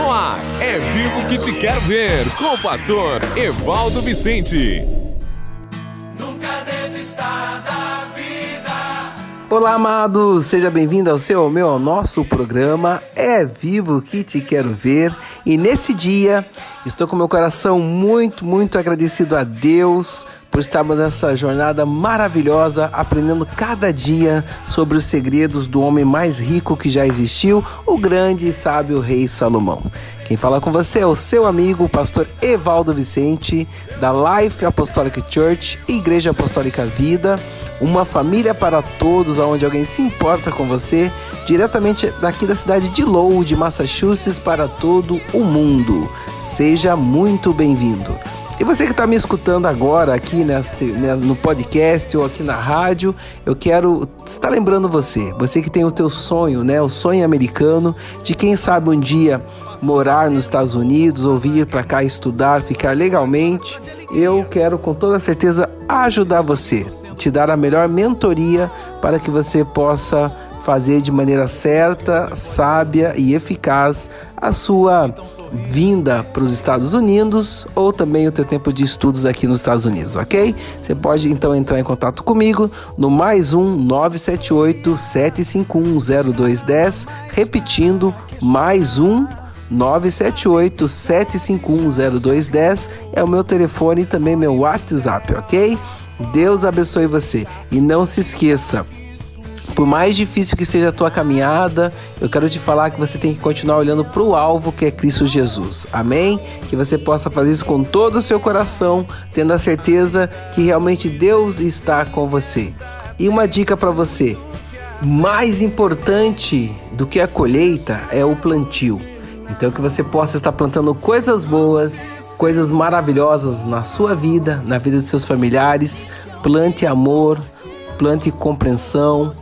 No ar, é vivo que te quero ver, com o pastor Evaldo Vicente. Nunca desista da vida. Olá, amados, seja bem-vindo ao seu, ao meu, ao nosso programa É Vivo que te quero ver. E nesse dia, estou com meu coração muito, muito agradecido a Deus por estarmos nessa jornada maravilhosa, aprendendo cada dia sobre os segredos do homem mais rico que já existiu, o grande e sábio rei Salomão. Quem fala com você é o seu amigo, o pastor Evaldo Vicente, da Life Apostolic Church, Igreja Apostólica Vida, uma família para todos, onde alguém se importa com você, diretamente daqui da cidade de Lowell, de Massachusetts, para todo o mundo. Seja muito bem-vindo. E você que está me escutando agora aqui neste, né, no podcast ou aqui na rádio, eu quero estar lembrando você, você que tem o teu sonho, né, o sonho americano, de quem sabe um dia morar nos Estados Unidos ou vir para cá estudar, ficar legalmente, eu quero com toda certeza ajudar você, te dar a melhor mentoria para que você possa fazer de maneira certa, sábia e eficaz a sua vinda para os Estados Unidos ou também o teu tempo de estudos aqui nos Estados Unidos, ok? Você pode então entrar em contato comigo no mais um 978 751 0210, repetindo mais um 978 751 0210 é o meu telefone e também meu WhatsApp, ok? Deus abençoe você e não se esqueça por mais difícil que esteja a tua caminhada, eu quero te falar que você tem que continuar olhando para o alvo que é Cristo Jesus. Amém? Que você possa fazer isso com todo o seu coração, tendo a certeza que realmente Deus está com você. E uma dica para você: mais importante do que a colheita é o plantio. Então que você possa estar plantando coisas boas, coisas maravilhosas na sua vida, na vida dos seus familiares. Plante amor, plante compreensão,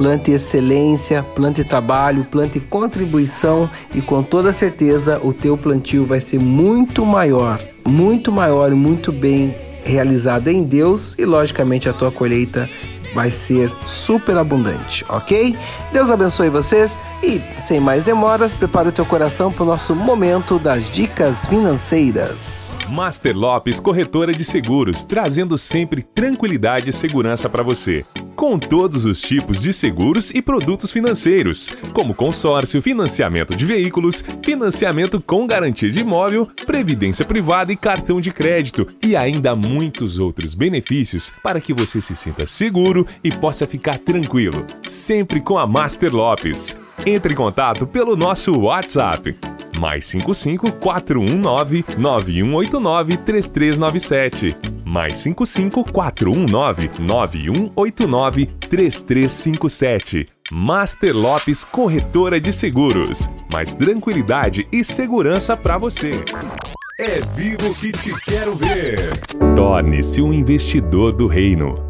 plante excelência, plante trabalho, plante contribuição e com toda certeza o teu plantio vai ser muito maior, muito maior e muito bem realizado em Deus e logicamente a tua colheita vai ser super abundante, ok? Deus abençoe vocês e, sem mais demoras, prepare o teu coração para o nosso momento das dicas financeiras. Master Lopes Corretora de Seguros, trazendo sempre tranquilidade e segurança para você. Com todos os tipos de seguros e produtos financeiros, como consórcio, financiamento de veículos, financiamento com garantia de imóvel, previdência privada e cartão de crédito, e ainda muitos outros benefícios para que você se sinta seguro e possa ficar tranquilo, sempre com a Master Lopes. Entre em contato pelo nosso WhatsApp mais 55 419 9189 3397. Mais 55 419 9189 3357. Master Lopes Corretora de Seguros. Mais tranquilidade e segurança para você. É vivo que te quero ver. Torne-se um investidor do reino.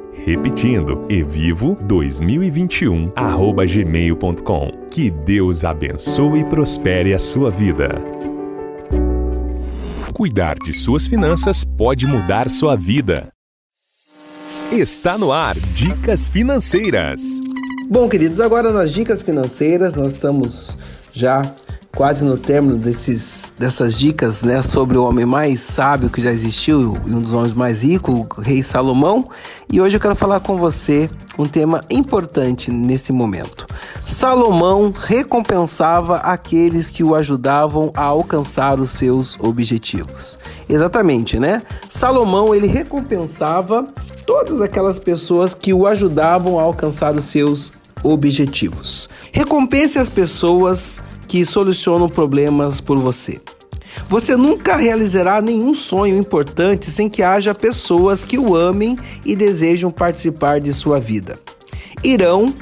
Repetindo, evivo2021@gmail.com. Que Deus abençoe e prospere a sua vida. Cuidar de suas finanças pode mudar sua vida. Está no ar Dicas Financeiras. Bom, queridos, agora nas dicas financeiras nós estamos já quase no término desses, dessas dicas né, sobre o homem mais sábio que já existiu e um dos homens mais ricos, o rei Salomão. E hoje eu quero falar com você um tema importante nesse momento. Salomão recompensava aqueles que o ajudavam a alcançar os seus objetivos. Exatamente, né? Salomão ele recompensava todas aquelas pessoas que o ajudavam a alcançar os seus objetivos. Recompense as pessoas que solucionam problemas por você. Você nunca realizará nenhum sonho importante sem que haja pessoas que o amem e desejam participar de sua vida. Irão,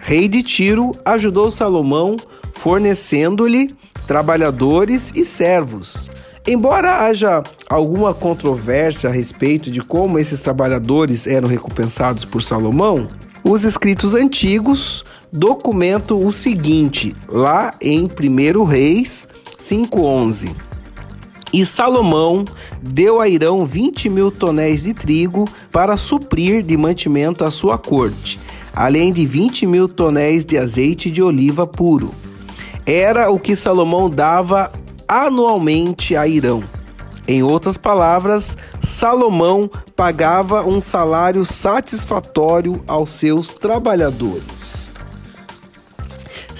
rei de Tiro, ajudou Salomão fornecendo-lhe trabalhadores e servos. Embora haja alguma controvérsia a respeito de como esses trabalhadores eram recompensados por Salomão, os escritos antigos documentam o seguinte, lá em 1 Reis 5,11. E Salomão deu a Irão 20 mil tonéis de trigo para suprir de mantimento a sua corte, além de 20 mil tonéis de azeite de oliva puro. Era o que Salomão dava anualmente a Irão. Em outras palavras, Salomão pagava um salário satisfatório aos seus trabalhadores.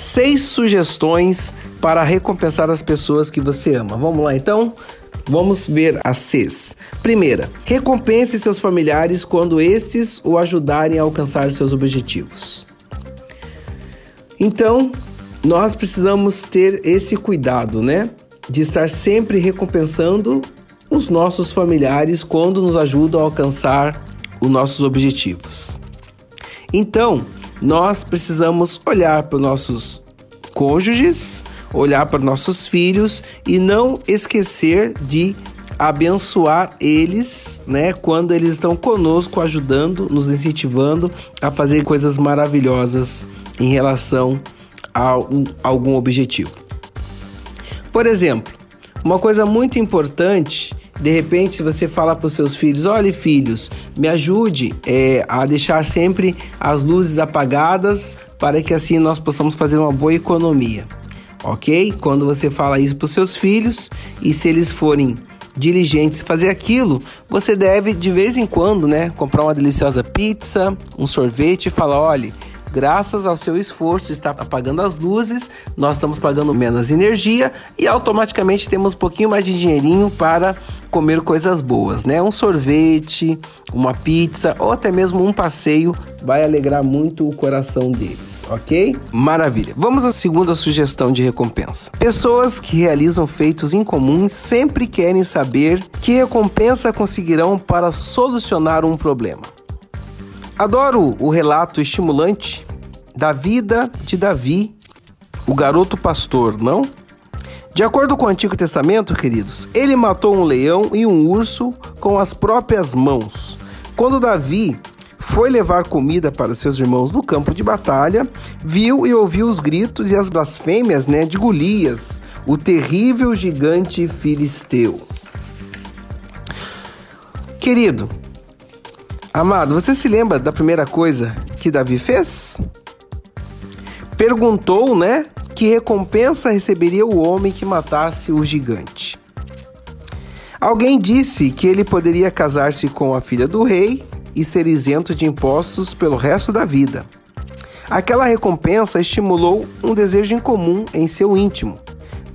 Seis sugestões para recompensar as pessoas que você ama. Vamos lá então? Vamos ver as Cs. Primeira, recompense seus familiares quando estes o ajudarem a alcançar seus objetivos. Então, nós precisamos ter esse cuidado, né? De estar sempre recompensando os nossos familiares quando nos ajudam a alcançar os nossos objetivos. Então, nós precisamos olhar para os nossos cônjuges, olhar para nossos filhos e não esquecer de abençoar eles, né, quando eles estão conosco, ajudando, nos incentivando a fazer coisas maravilhosas em relação a um, algum objetivo. Por exemplo, uma coisa muito importante de repente, se você fala para os seus filhos: olha, filhos, me ajude é, a deixar sempre as luzes apagadas para que assim nós possamos fazer uma boa economia ok? Quando você fala isso para os seus filhos e se eles forem diligentes fazer aquilo, você deve de vez em quando, né, comprar uma deliciosa pizza, um sorvete e falar, olha, graças ao seu esforço está apagando as luzes, nós estamos pagando menos energia e automaticamente temos um pouquinho mais de dinheirinho para comer coisas boas, né? Um sorvete, uma pizza ou até mesmo um passeio vai alegrar muito o coração deles, ok? Maravilha. Vamos à segunda sugestão de recompensa. Pessoas que realizam feitos incomuns sempre querem saber que recompensa conseguirão para solucionar um problema. Adoro o relato estimulante da vida de Davi, o garoto pastor, não? De acordo com o Antigo Testamento, queridos, ele matou um leão e um urso com as próprias mãos. Quando Davi foi levar comida para seus irmãos no campo de batalha, viu e ouviu os gritos e as blasfêmias né, de Golias, o terrível gigante filisteu. Querido, amado, você se lembra da primeira coisa que Davi fez? Perguntou, né, que recompensa receberia o homem que matasse o gigante. Alguém disse que ele poderia casar-se com a filha do rei e ser isento de impostos pelo resto da vida. Aquela recompensa estimulou um desejo incomum em seu íntimo.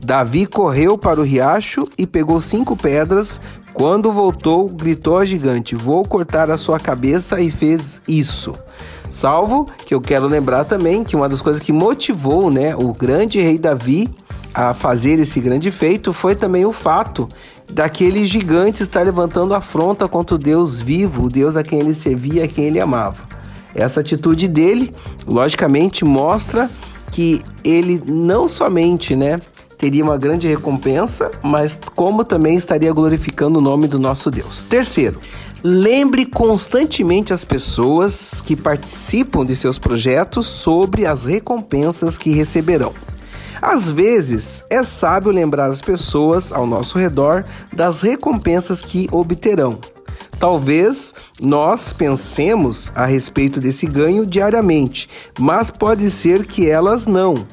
Davi correu para o riacho e pegou cinco pedras. Quando voltou, gritou ao gigante: Vou cortar a sua cabeça, e fez isso. Salvo que eu quero lembrar também que uma das coisas que motivou né, o grande rei Davi a fazer esse grande feito foi também o fato daquele gigante estar levantando afronta contra o Deus vivo, o Deus a quem ele servia, a quem ele amava. Essa atitude dele, logicamente, mostra que ele não somente, né, teria uma grande recompensa, mas como também estaria glorificando o nome do nosso Deus. Terceiro, Lembre constantemente as pessoas que participam de seus projetos sobre as recompensas que receberão. Às vezes, é sábio lembrar as pessoas ao nosso redor das recompensas que obterão. Talvez nós pensemos a respeito desse ganho diariamente, mas pode ser que elas não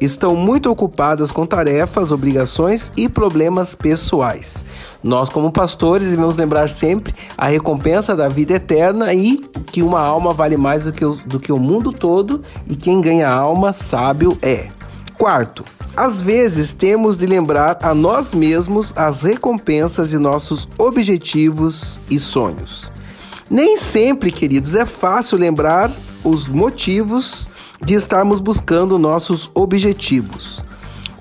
estão muito ocupadas com tarefas, obrigações e problemas pessoais. Nós, como pastores, devemos lembrar sempre a recompensa da vida eterna e que uma alma vale mais do que o, do que o mundo todo e quem ganha alma sábio é. Quarto, às vezes temos de lembrar a nós mesmos as recompensas de nossos objetivos e sonhos. Nem sempre, queridos, é fácil lembrar os motivos de estarmos buscando nossos objetivos.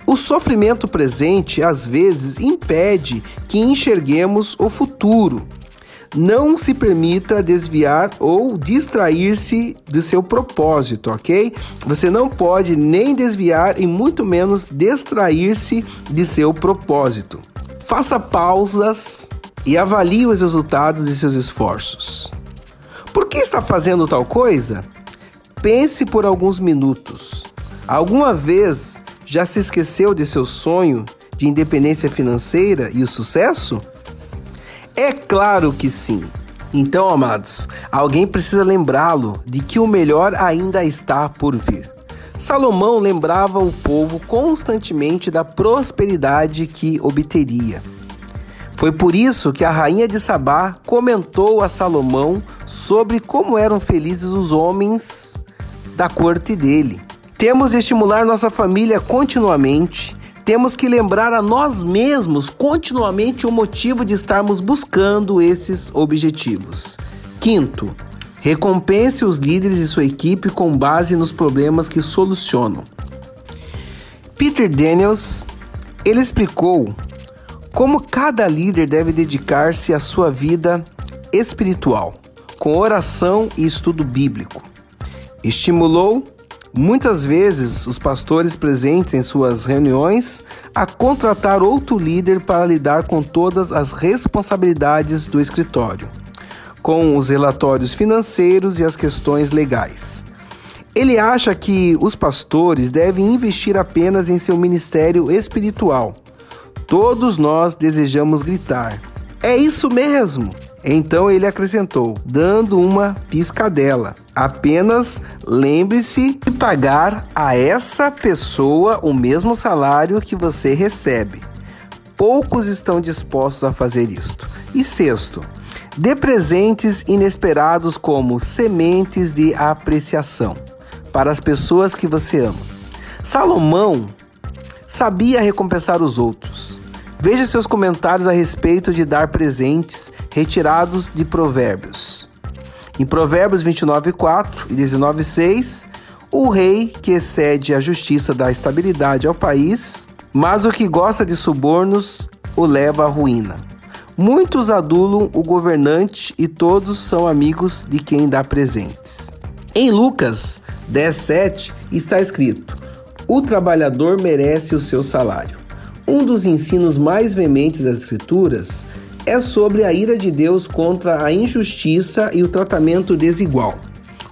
O sofrimento presente às vezes impede que enxerguemos o futuro. Não se permita desviar ou distrair-se do seu propósito, ok? Você não pode nem desviar e muito menos distrair-se de seu propósito. Faça pausas e avalie os resultados de seus esforços. Por que está fazendo tal coisa? Pense por alguns minutos. Alguma vez já se esqueceu de seu sonho de independência financeira e o sucesso? É claro que sim. Então, amados, alguém precisa lembrá-lo de que o melhor ainda está por vir. Salomão lembrava o povo constantemente da prosperidade que obteria. Foi por isso que a rainha de Sabá comentou a Salomão sobre como eram felizes os homens da corte dele. Temos de estimular nossa família continuamente. Temos que lembrar a nós mesmos continuamente o motivo de estarmos buscando esses objetivos. Quinto, recompense os líderes e sua equipe com base nos problemas que solucionam. Peter Daniels, ele explicou como cada líder deve dedicar-se à sua vida espiritual, com oração e estudo bíblico. Estimulou muitas vezes os pastores presentes em suas reuniões a contratar outro líder para lidar com todas as responsabilidades do escritório, com os relatórios financeiros e as questões legais. Ele acha que os pastores devem investir apenas em seu ministério espiritual Todos nós desejamos gritar. É isso mesmo! Então ele acrescentou, dando uma piscadela. Apenas lembre-se de pagar a essa pessoa o mesmo salário que você recebe. Poucos estão dispostos a fazer isto. E sexto, dê presentes inesperados como sementes de apreciação para as pessoas que você ama. Salomão sabia recompensar os outros. Veja seus comentários a respeito de dar presentes retirados de Provérbios. Em Provérbios 29:4 e 19:6, o rei que excede a justiça dá estabilidade ao país, mas o que gosta de subornos o leva à ruína. Muitos adulam o governante e todos são amigos de quem dá presentes. Em Lucas 10:7 está escrito: O trabalhador merece o seu salário. Um dos ensinos mais veementes das Escrituras é sobre a ira de Deus contra a injustiça e o tratamento desigual.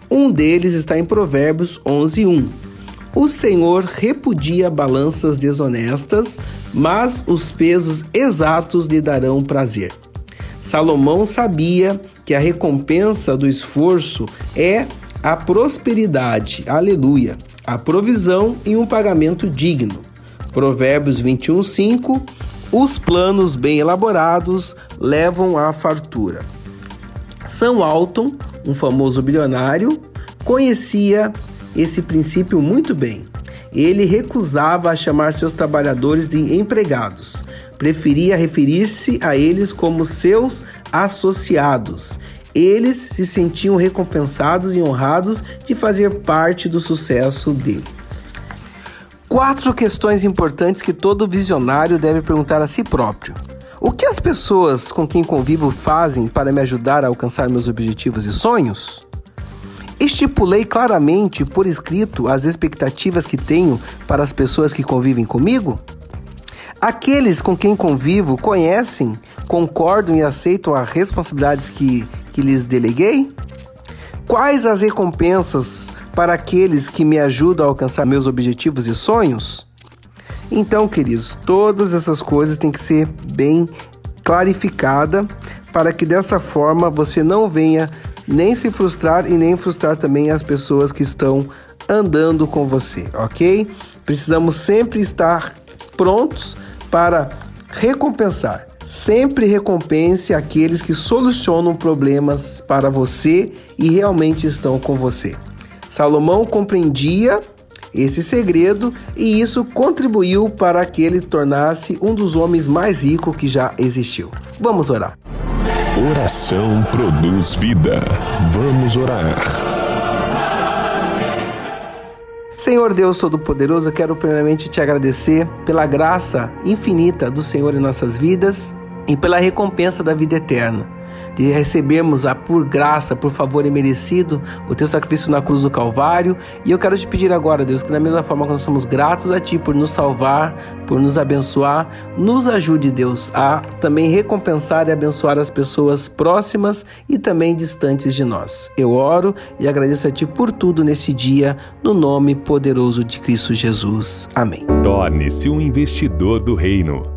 Um deles está em Provérbios 11:1. O Senhor repudia balanças desonestas, mas os pesos exatos lhe darão prazer. Salomão sabia que a recompensa do esforço é a prosperidade, aleluia, a provisão e um pagamento digno. Provérbios 21, 5. Os planos bem elaborados levam à fartura. São Alton, um famoso bilionário, conhecia esse princípio muito bem. Ele recusava a chamar seus trabalhadores de empregados, preferia referir-se a eles como seus associados. Eles se sentiam recompensados e honrados de fazer parte do sucesso dele. Quatro questões importantes que todo visionário deve perguntar a si próprio. O que as pessoas com quem convivo fazem para me ajudar a alcançar meus objetivos e sonhos? Estipulei claramente por escrito as expectativas que tenho para as pessoas que convivem comigo? Aqueles com quem convivo conhecem, concordam e aceitam as responsabilidades que, que lhes deleguei? Quais as recompensas para aqueles que me ajudam a alcançar meus objetivos e sonhos? Então, queridos, todas essas coisas têm que ser bem clarificada para que dessa forma você não venha nem se frustrar e nem frustrar também as pessoas que estão andando com você, ok? Precisamos sempre estar prontos para recompensar. Sempre recompense aqueles que solucionam problemas para você e realmente estão com você. Salomão compreendia esse segredo e isso contribuiu para que ele tornasse um dos homens mais ricos que já existiu. Vamos orar. Oração produz vida. Vamos orar. Senhor Deus Todo-Poderoso, eu quero primeiramente te agradecer pela graça infinita do Senhor em nossas vidas e pela recompensa da vida eterna. De recebermos a por graça, por favor e merecido, o teu sacrifício na cruz do Calvário. E eu quero te pedir agora, Deus, que da mesma forma que nós somos gratos a ti por nos salvar, por nos abençoar, nos ajude, Deus, a também recompensar e abençoar as pessoas próximas e também distantes de nós. Eu oro e agradeço a ti por tudo nesse dia, no nome poderoso de Cristo Jesus. Amém. Torne-se um investidor do reino.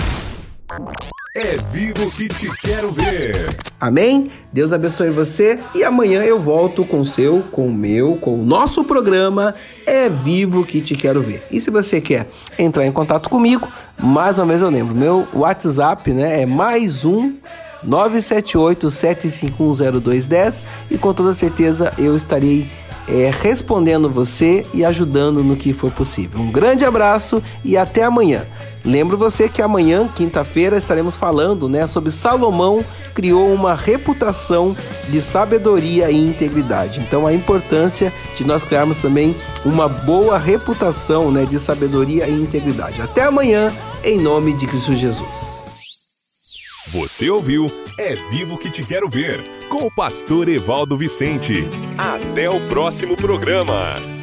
É vivo que te quero ver. Amém? Deus abençoe você e amanhã eu volto com o seu, com o meu, com o nosso programa É Vivo que te quero ver. E se você quer entrar em contato comigo, mais uma vez eu lembro, meu WhatsApp, né, é mais um 978-7510210 e com toda certeza eu estarei é, respondendo você e ajudando no que for possível. Um grande abraço e até amanhã. Lembro você que amanhã, quinta-feira, estaremos falando né, sobre Salomão criou uma reputação de sabedoria e integridade. Então, a importância de nós criarmos também uma boa reputação né, de sabedoria e integridade. Até amanhã, em nome de Cristo Jesus. Você ouviu É Vivo que Te Quero Ver, com o pastor Evaldo Vicente. Até o próximo programa.